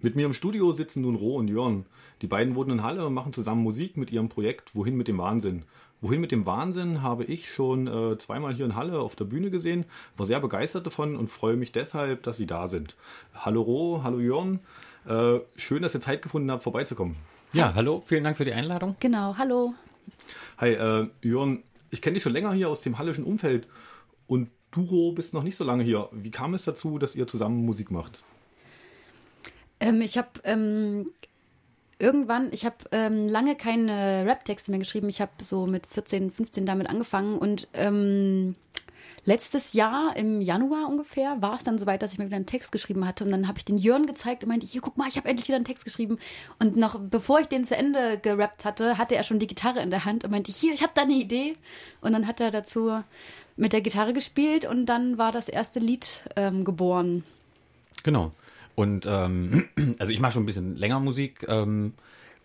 Mit mir im Studio sitzen nun Ro und Jörn. Die beiden wohnen in Halle und machen zusammen Musik mit ihrem Projekt Wohin mit dem Wahnsinn. Wohin mit dem Wahnsinn habe ich schon äh, zweimal hier in Halle auf der Bühne gesehen, war sehr begeistert davon und freue mich deshalb, dass Sie da sind. Hallo Ro, hallo Jörn. Äh, schön, dass ihr Zeit gefunden habt, vorbeizukommen. Ja, hallo, vielen Dank für die Einladung. Genau, hallo. Hi, äh, Jörn, ich kenne dich schon länger hier aus dem hallischen Umfeld und du, Ro, bist noch nicht so lange hier. Wie kam es dazu, dass ihr zusammen Musik macht? Ähm, ich habe ähm, irgendwann, ich habe ähm, lange keine Rap-Texte mehr geschrieben. Ich habe so mit 14, 15 damit angefangen und ähm, letztes Jahr im Januar ungefähr war es dann soweit, dass ich mir wieder einen Text geschrieben hatte und dann habe ich den Jörn gezeigt und meinte, hier guck mal, ich habe endlich wieder einen Text geschrieben und noch bevor ich den zu Ende gerappt hatte, hatte er schon die Gitarre in der Hand und meinte, hier, ich habe da eine Idee und dann hat er dazu mit der Gitarre gespielt und dann war das erste Lied ähm, geboren. Genau. Und ähm, also ich mache schon ein bisschen länger Musik ähm,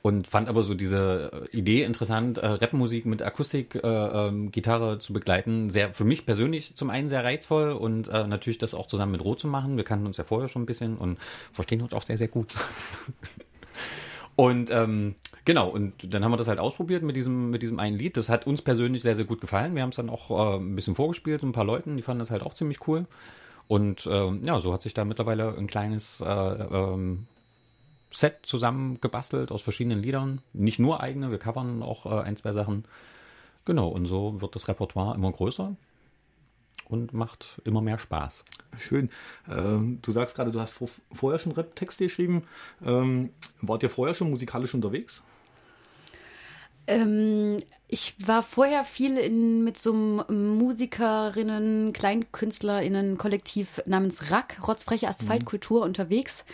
und fand aber so diese Idee interessant, äh, Rapmusik mit Akustik, äh, Gitarre zu begleiten. Sehr für mich persönlich zum einen sehr reizvoll und äh, natürlich das auch zusammen mit Rot zu machen. Wir kannten uns ja vorher schon ein bisschen und verstehen uns auch sehr, sehr gut. und ähm, genau, und dann haben wir das halt ausprobiert mit diesem, mit diesem einen Lied. Das hat uns persönlich sehr, sehr gut gefallen. Wir haben es dann auch äh, ein bisschen vorgespielt, ein paar Leuten, die fanden das halt auch ziemlich cool. Und ähm, ja, so hat sich da mittlerweile ein kleines äh, ähm, Set zusammengebastelt aus verschiedenen Liedern. Nicht nur eigene, wir covern auch äh, ein, zwei Sachen. Genau, und so wird das Repertoire immer größer und macht immer mehr Spaß. Schön. Ähm, du sagst gerade, du hast vor, vorher schon Rap-Texte geschrieben. Ähm, wart ihr vorher schon musikalisch unterwegs? Ähm, ich war vorher viel in, mit so einem Musikerinnen, KleinkünstlerInnen Kollektiv namens Rack, Rotzfreche Asphaltkultur, mhm. unterwegs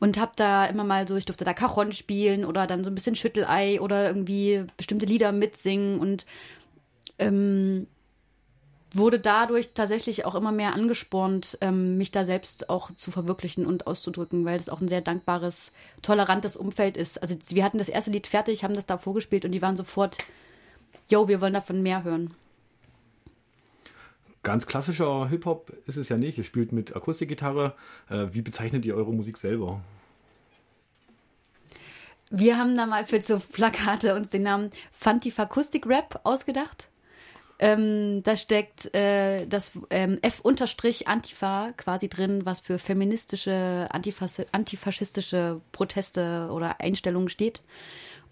und habe da immer mal so, ich durfte da Cajon spielen oder dann so ein bisschen Schüttelei oder irgendwie bestimmte Lieder mitsingen und ähm, wurde dadurch tatsächlich auch immer mehr angespornt, ähm, mich da selbst auch zu verwirklichen und auszudrücken, weil es auch ein sehr dankbares, tolerantes Umfeld ist. Also wir hatten das erste Lied fertig, haben das da vorgespielt und die waren sofort, yo, wir wollen davon mehr hören. Ganz klassischer Hip-Hop ist es ja nicht. Ihr spielt mit Akustikgitarre. Äh, wie bezeichnet ihr eure Musik selber? Wir haben da mal für so Plakate uns den Namen Fantifakustik Rap ausgedacht. Ähm, da steckt äh, das ähm, F-Antifa quasi drin, was für feministische, antifas antifaschistische Proteste oder Einstellungen steht.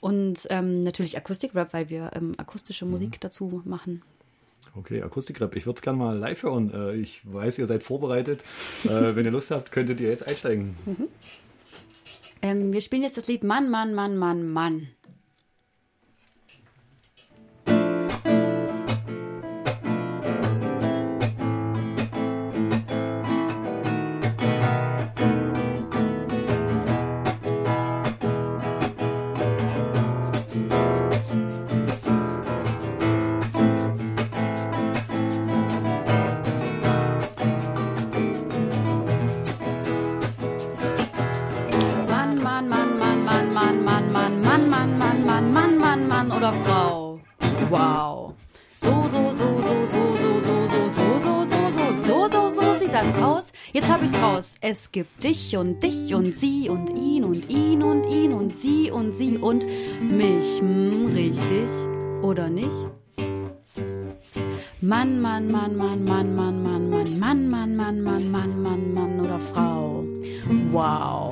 Und ähm, natürlich Akustikrap, weil wir ähm, akustische mhm. Musik dazu machen. Okay, Akustikrap. Ich würde es gerne mal live hören. Äh, ich weiß, ihr seid vorbereitet. äh, wenn ihr Lust habt, könntet ihr jetzt einsteigen. Mhm. Ähm, wir spielen jetzt das Lied Mann, Mann, Mann, Mann, Mann. Es gibt dich und dich und sie und ihn und ihn und ihn und sie und sie und mich. Hm, richtig oder nicht? Mann, Mann, Mann, Mann, Mann, Mann, Mann, Mann, Mann, Mann, Mann, Mann, Mann, Mann, Mann oder Frau. Wow.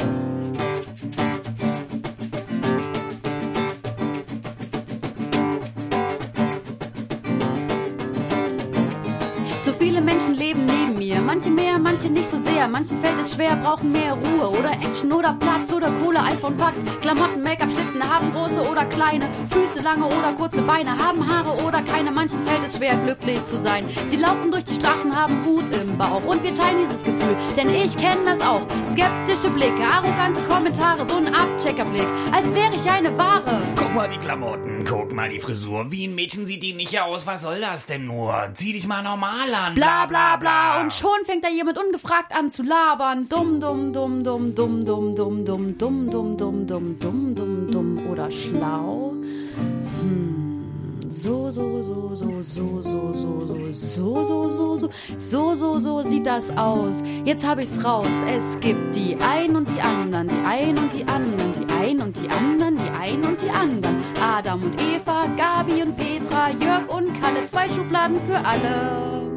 Sehr. Manchen fällt es schwer, brauchen mehr Ruhe oder Action oder Platz oder Kohle, iPhone, Fax. Klamotten, Make-up, Schlitten haben große oder kleine. Füße, lange oder kurze Beine, haben Haare oder keine. Manchen fällt es schwer, glücklich zu sein. Sie laufen durch die Straßen, haben Wut im Bauch. Und wir teilen dieses Gefühl, denn ich kenne das auch. Skeptische Blicke, arrogante Kommentare, so ein Abcheckerblick, als wäre ich eine Ware. Guck mal die Klamotten, guck mal die Frisur. Wie ein Mädchen sieht die nicht aus. Was soll das denn nur? Zieh dich mal normal an. Bla bla bla. Und schon fängt da jemand ungefragt an zu labern. Dumm, dumm, dumm, dumm, dumm, dumm, dumm, dumm, dumm, dumm, dumm, dumm, dumm, dumm, dumm oder schlau. So, so, so, so, so, so, so, so, so, so, so, so, so, so, so sieht das aus. Jetzt hab ich's raus. Es gibt die ein und die anderen, die ein und die anderen, die ein und die anderen, die ein und die anderen. Adam und Eva, Gabi und Petra, Jörg und Kalle, zwei Schubladen für alle.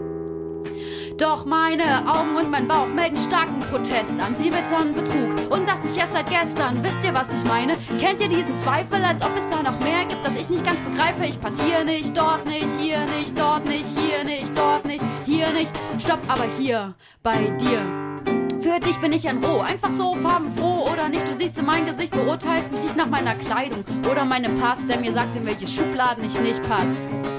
Doch meine Augen und mein Bauch melden starken Protest an. Sie wittern Betrug und das nicht erst seit gestern. Wisst ihr, was ich meine? Kennt ihr diesen Zweifel, als ob es da noch mehr gibt, das ich nicht ganz begreife? Ich passiere nicht, dort nicht, hier nicht, dort nicht, hier nicht, dort nicht, hier nicht. Stopp, aber hier bei dir. Für dich bin ich ein Roh, einfach so farbenfroh oder nicht. Du siehst in mein Gesicht, beurteilst mich nicht nach meiner Kleidung oder meinem Pass, der mir sagt, in welche Schubladen ich nicht passe.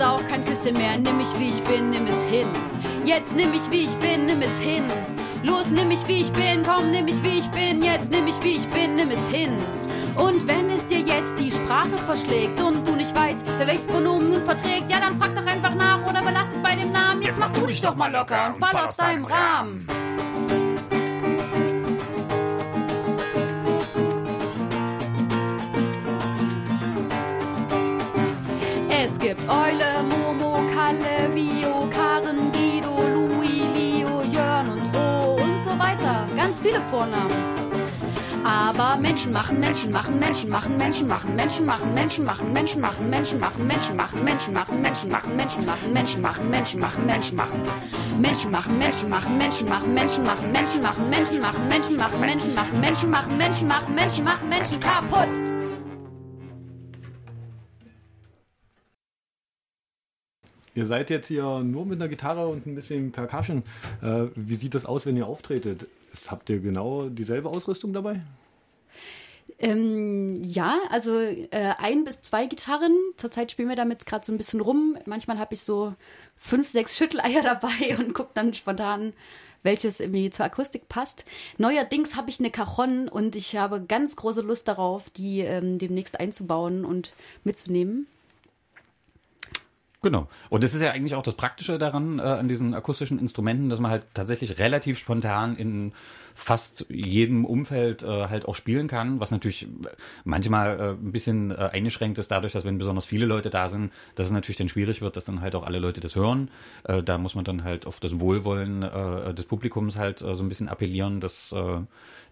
Und auch kein Küsse mehr. Nimm mich wie ich bin, nimm es hin. Jetzt nimm mich wie ich bin, nimm es hin. Los, nimm mich wie ich bin, komm, nimm mich wie ich bin. Jetzt nimm mich wie ich bin, nimm es hin. Und wenn es dir jetzt die Sprache verschlägt und du nicht weißt, wer welches Pronomen nun verträgt, ja, dann frag doch einfach nach oder belass es bei dem Namen. Jetzt mach du dich doch mal locker und fall aus deinem Rahmen. Vornamen. Aber Menschen machen, Menschen machen, Menschen machen, Menschen machen, Menschen machen, Menschen machen, Menschen machen, Menschen machen, Menschen machen, Menschen machen, Menschen machen, Menschen machen, Menschen machen, Menschen machen, Menschen machen. Menschen machen, Menschen machen, Menschen machen, Menschen machen, Menschen machen, Menschen machen, Menschen machen, Menschen machen, Menschen machen, Menschen machen, Menschen machen, Menschen kaputt. Ihr seid jetzt hier nur mit einer Gitarre und ein bisschen Percussion. Äh, wie sieht das aus, wenn ihr auftretet? Habt ihr genau dieselbe Ausrüstung dabei? Ähm, ja, also äh, ein bis zwei Gitarren. Zurzeit spielen wir damit gerade so ein bisschen rum. Manchmal habe ich so fünf, sechs Schütteleier dabei und gucke dann spontan, welches irgendwie zur Akustik passt. Neuerdings habe ich eine Cajon und ich habe ganz große Lust darauf, die ähm, demnächst einzubauen und mitzunehmen. Genau. Und das ist ja eigentlich auch das Praktische daran, äh, an diesen akustischen Instrumenten, dass man halt tatsächlich relativ spontan in fast jedem Umfeld äh, halt auch spielen kann, was natürlich manchmal äh, ein bisschen äh, eingeschränkt ist dadurch, dass wenn besonders viele Leute da sind, dass es natürlich dann schwierig wird, dass dann halt auch alle Leute das hören. Äh, da muss man dann halt auf das Wohlwollen äh, des Publikums halt äh, so ein bisschen appellieren, dass äh,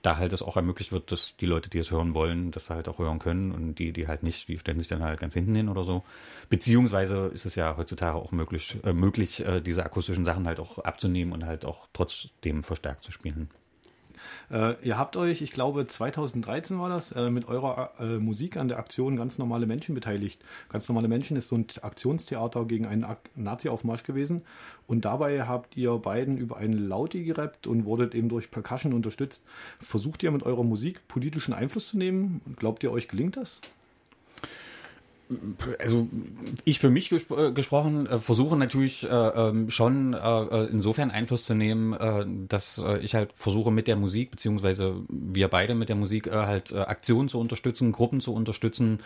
da halt es auch ermöglicht wird, dass die Leute, die es hören wollen, das halt auch hören können und die, die halt nicht, die stellen sich dann halt ganz hinten hin oder so. Beziehungsweise ist es ja heutzutage auch möglich, äh, möglich äh, diese akustischen Sachen halt auch abzunehmen und halt auch trotzdem verstärkt zu spielen. Äh, ihr habt euch, ich glaube 2013 war das, äh, mit eurer äh, Musik an der Aktion Ganz normale Menschen beteiligt. Ganz normale Menschen ist so ein Aktionstheater gegen einen Nazi-Aufmarsch gewesen. Und dabei habt ihr beiden über einen Lauti gerappt und wurdet eben durch Percussion unterstützt. Versucht ihr mit eurer Musik politischen Einfluss zu nehmen? Glaubt ihr, euch gelingt das? Also ich für mich gespro äh, gesprochen äh, versuche natürlich äh, ähm, schon äh, insofern Einfluss zu nehmen, äh, dass äh, ich halt versuche mit der Musik beziehungsweise wir beide mit der Musik äh, halt äh, Aktionen zu unterstützen, Gruppen zu unterstützen,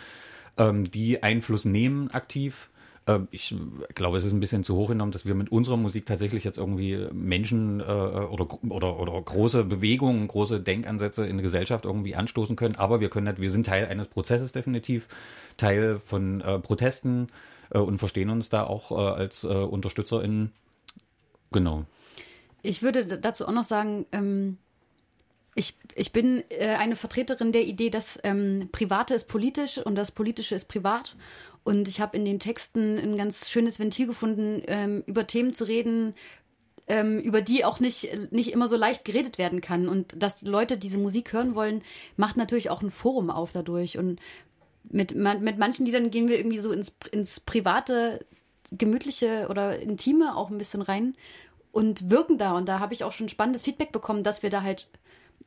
ähm, die Einfluss nehmen aktiv. Äh, Ich glaube, es ist ein bisschen zu hoch genommen, dass wir mit unserer Musik tatsächlich jetzt irgendwie Menschen äh, oder, oder, oder große Bewegungen, große Denkansätze in der Gesellschaft irgendwie anstoßen können. Aber wir können halt, wir sind Teil eines Prozesses definitiv, Teil von äh, Protesten äh, und verstehen uns da auch äh, als äh, UnterstützerInnen. Genau. Ich würde dazu auch noch sagen, ähm, ich, ich bin äh, eine Vertreterin der Idee, dass ähm, Private ist politisch und das Politische ist privat. Und ich habe in den Texten ein ganz schönes Ventil gefunden, ähm, über Themen zu reden, ähm, über die auch nicht, nicht immer so leicht geredet werden kann. Und dass Leute diese Musik hören wollen, macht natürlich auch ein Forum auf dadurch. Und mit, mit manchen Liedern gehen wir irgendwie so ins, ins private, gemütliche oder intime auch ein bisschen rein und wirken da. Und da habe ich auch schon spannendes Feedback bekommen, dass wir da halt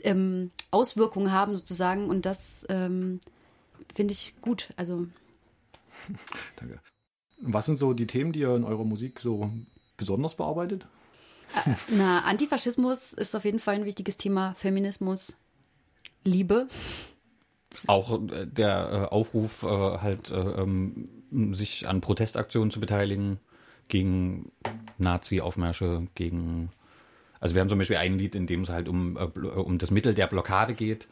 ähm, Auswirkungen haben sozusagen. Und das ähm, finde ich gut. Also Danke. Was sind so die Themen, die ihr in eurer Musik so besonders bearbeitet? na, Antifaschismus ist auf jeden Fall ein wichtiges Thema. Feminismus, Liebe. Auch äh, der äh, Aufruf, äh, halt äh, ähm, sich an Protestaktionen zu beteiligen, gegen Nazi-Aufmärsche, gegen. Also wir haben zum Beispiel ein Lied, in dem es halt um, äh, um das Mittel der Blockade geht.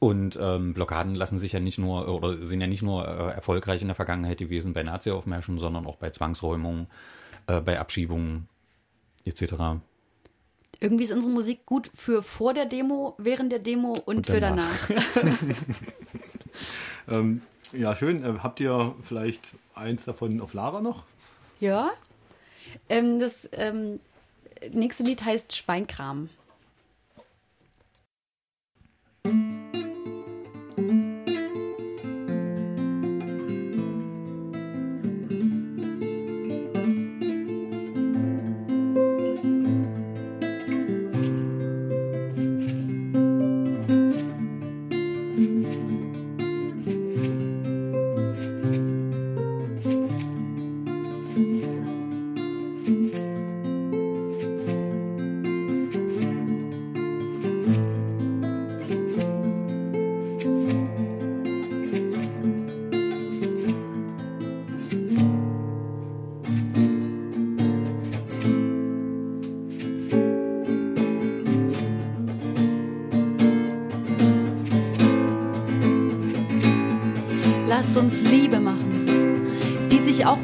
Und ähm, Blockaden lassen sich ja nicht nur oder sind ja nicht nur äh, erfolgreich in der Vergangenheit gewesen bei Nazi-Aufmärschen, sondern auch bei Zwangsräumungen, äh, bei Abschiebungen etc. Irgendwie ist unsere Musik gut für vor der Demo, während der Demo und, Und für danach. danach. Ähm, ja, schön. Äh, habt ihr vielleicht eins davon auf Lara noch? Ja. Ähm, das ähm, nächste Lied heißt Schweinkram.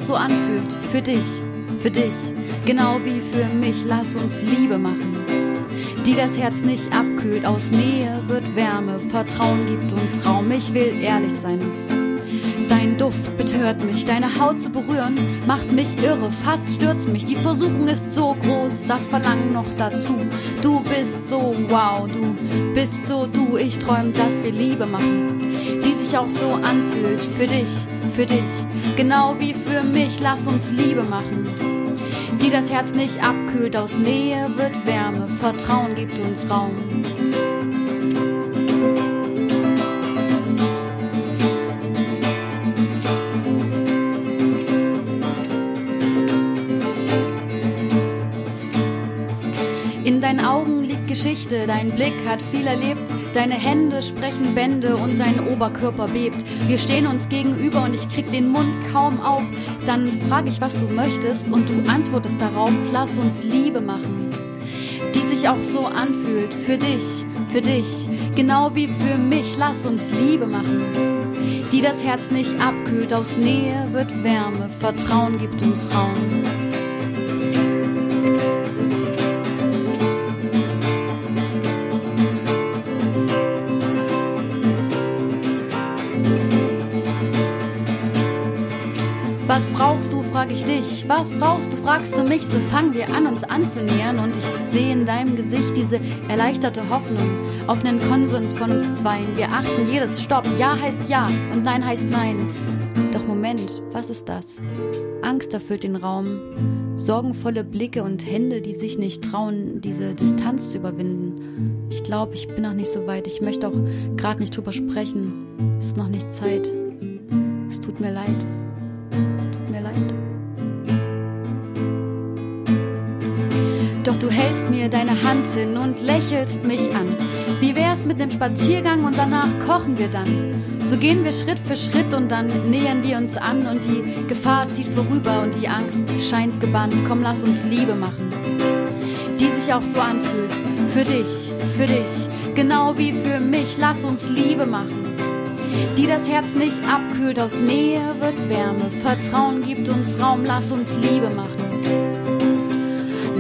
So anfühlt. Für dich, für dich, genau wie für mich. Lass uns Liebe machen, die das Herz nicht abkühlt. Aus Nähe wird Wärme, Vertrauen gibt uns Raum. Ich will ehrlich sein. Dein Duft betört mich, deine Haut zu berühren, macht mich irre, fast stürzt mich. Die Versuchung ist so groß, das Verlangen noch dazu. Du bist so wow, du bist so du. Ich träum, dass wir Liebe machen, die sich auch so anfühlt. Für dich, für dich, genau wie für mich. Lass uns Liebe machen, die das Herz nicht abkühlt. Aus Nähe wird Wärme, Vertrauen gibt uns Raum. In deinen Augen liegt Geschichte, dein Blick hat viel erlebt, deine Hände sprechen Bände und dein Oberkörper bebt. Wir stehen uns gegenüber und ich krieg den Mund kaum auf. Dann frag ich, was du möchtest und du antwortest darauf, lass uns Liebe machen, die sich auch so anfühlt. Für dich, für dich, genau wie für mich, lass uns Liebe machen, die das Herz nicht abkühlt. Aus Nähe wird Wärme, Vertrauen gibt uns Raum. Frag ich dich. Was brauchst du, fragst du mich. So fangen wir an, uns anzunähern. Und ich sehe in deinem Gesicht diese erleichterte Hoffnung auf einen Konsens von uns zweien. Wir achten jedes Stopp. Ja heißt ja und Nein heißt Nein. Doch Moment, was ist das? Angst erfüllt den Raum. Sorgenvolle Blicke und Hände, die sich nicht trauen, diese Distanz zu überwinden. Ich glaube, ich bin noch nicht so weit. Ich möchte auch gerade nicht drüber sprechen. Es ist noch nicht Zeit. Es tut mir leid. Tut mir leid. Doch du hältst mir deine Hand hin und lächelst mich an. Wie wär's mit nem Spaziergang und danach kochen wir dann? So gehen wir Schritt für Schritt und dann nähern wir uns an und die Gefahr zieht vorüber und die Angst scheint gebannt. Komm, lass uns Liebe machen, die sich auch so anfühlt. Für dich, für dich, genau wie für mich. Lass uns Liebe machen die das Herz nicht abkühlt. Aus Nähe wird Wärme, Vertrauen gibt uns Raum, lass uns Liebe machen.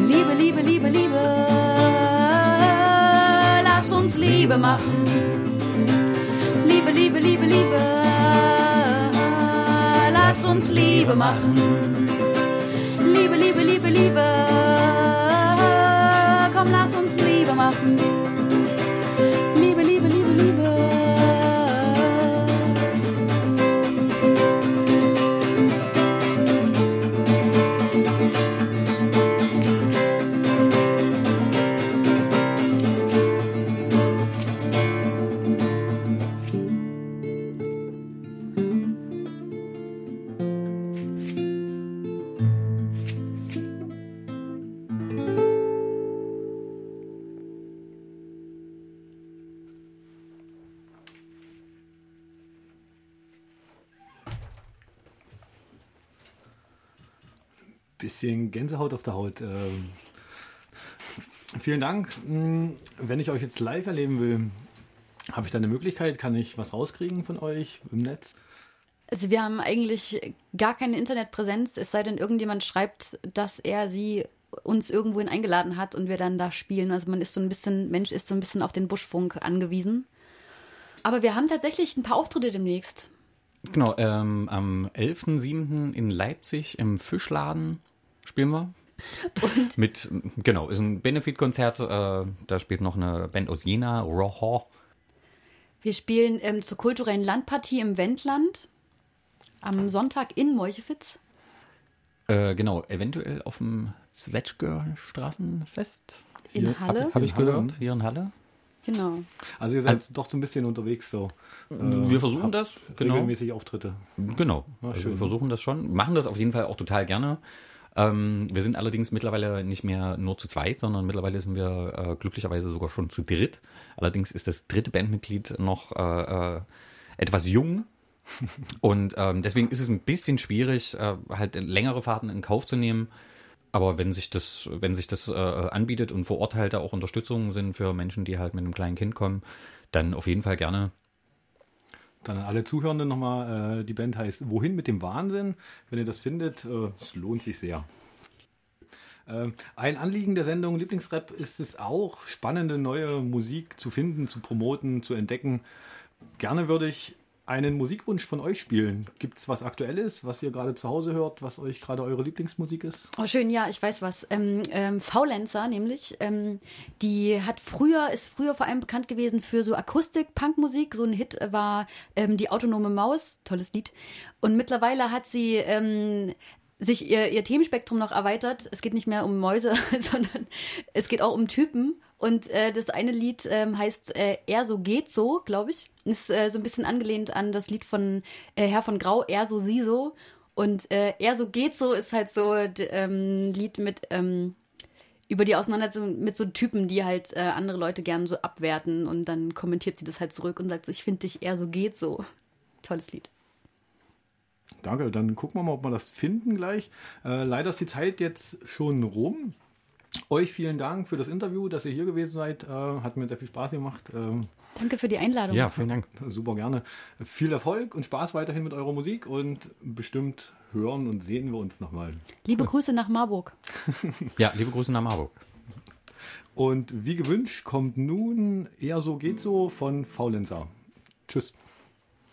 Liebe, Liebe, Liebe, Liebe, lass uns Liebe machen. Liebe, Liebe, Liebe, Liebe, lass uns Liebe machen. Liebe, Liebe, Liebe, Liebe, komm, lass uns Liebe machen. Bisschen Gänsehaut auf der Haut. Ähm, vielen Dank. Hm, Wenn ich euch jetzt live erleben will, habe ich da eine Möglichkeit? Kann ich was rauskriegen von euch im Netz? Also wir haben eigentlich gar keine Internetpräsenz, es sei denn, irgendjemand schreibt, dass er sie uns irgendwohin eingeladen hat und wir dann da spielen. Also man ist so ein bisschen, Mensch ist so ein bisschen auf den Buschfunk angewiesen. Aber wir haben tatsächlich ein paar Auftritte demnächst. Genau, ähm, am 11.07. in Leipzig im Fischladen spielen wir. Und Mit, genau, ist ein Benefit-Konzert. Äh, da spielt noch eine Band aus Jena, Raw. wir spielen ähm, zur kulturellen Landpartie im Wendland am Sonntag in Meuchewitz. Äh, genau, eventuell auf dem Zwetschger Straßenfest. In Halle. Habe hab ich Halle. gehört, hier in Halle. Genau. Also ihr seid doch so ein bisschen unterwegs so. Wir versuchen das, genau. Regelmäßig Auftritte. Genau. Ah, also wir versuchen das schon. Machen das auf jeden Fall auch total gerne. Ähm, wir sind allerdings mittlerweile nicht mehr nur zu zweit, sondern mittlerweile sind wir äh, glücklicherweise sogar schon zu dritt. Allerdings ist das dritte Bandmitglied noch äh, äh, etwas jung. Und ähm, deswegen ist es ein bisschen schwierig, äh, halt längere Fahrten in Kauf zu nehmen. Aber wenn sich das, wenn sich das äh, anbietet und vor Ort halt auch Unterstützung sind für Menschen, die halt mit einem kleinen Kind kommen, dann auf jeden Fall gerne. Dann an alle Zuhörenden nochmal, äh, die Band heißt Wohin mit dem Wahnsinn. Wenn ihr das findet, äh, es lohnt sich sehr. Ähm, ein Anliegen der Sendung Lieblingsrap ist es auch, spannende neue Musik zu finden, zu promoten, zu entdecken. Gerne würde ich einen Musikwunsch von euch spielen. Gibt es was Aktuelles, was ihr gerade zu Hause hört, was euch gerade eure Lieblingsmusik ist? Oh, schön, ja, ich weiß was. Ähm, ähm, Faulenzer nämlich, ähm, die hat früher, ist früher vor allem bekannt gewesen für so Akustik-Punkmusik. So ein Hit war ähm, Die autonome Maus, tolles Lied. Und mittlerweile hat sie ähm, sich ihr, ihr Themenspektrum noch erweitert. Es geht nicht mehr um Mäuse, sondern es geht auch um Typen. Und äh, das eine Lied ähm, heißt äh, Er so geht so, glaube ich. Ist äh, so ein bisschen angelehnt an das Lied von äh, Herr von Grau, Er so, sie so. Und äh, Er so geht so ist halt so ein ähm, Lied mit ähm, über die Auseinandersetzung mit so Typen, die halt äh, andere Leute gern so abwerten. Und dann kommentiert sie das halt zurück und sagt so, ich finde dich eher so geht so. Tolles Lied. Danke, dann gucken wir mal, ob wir das finden gleich. Äh, leider ist die Zeit jetzt schon rum. Euch vielen Dank für das Interview, dass ihr hier gewesen seid. Äh, hat mir sehr viel Spaß gemacht. Ähm, Danke für die Einladung. Ja, vielen Dank. super gerne. Viel Erfolg und Spaß weiterhin mit eurer Musik und bestimmt hören und sehen wir uns nochmal. Liebe Grüße nach Marburg. Ja, liebe Grüße nach Marburg. Und wie gewünscht kommt nun eher so geht so von Faulenzer. Tschüss.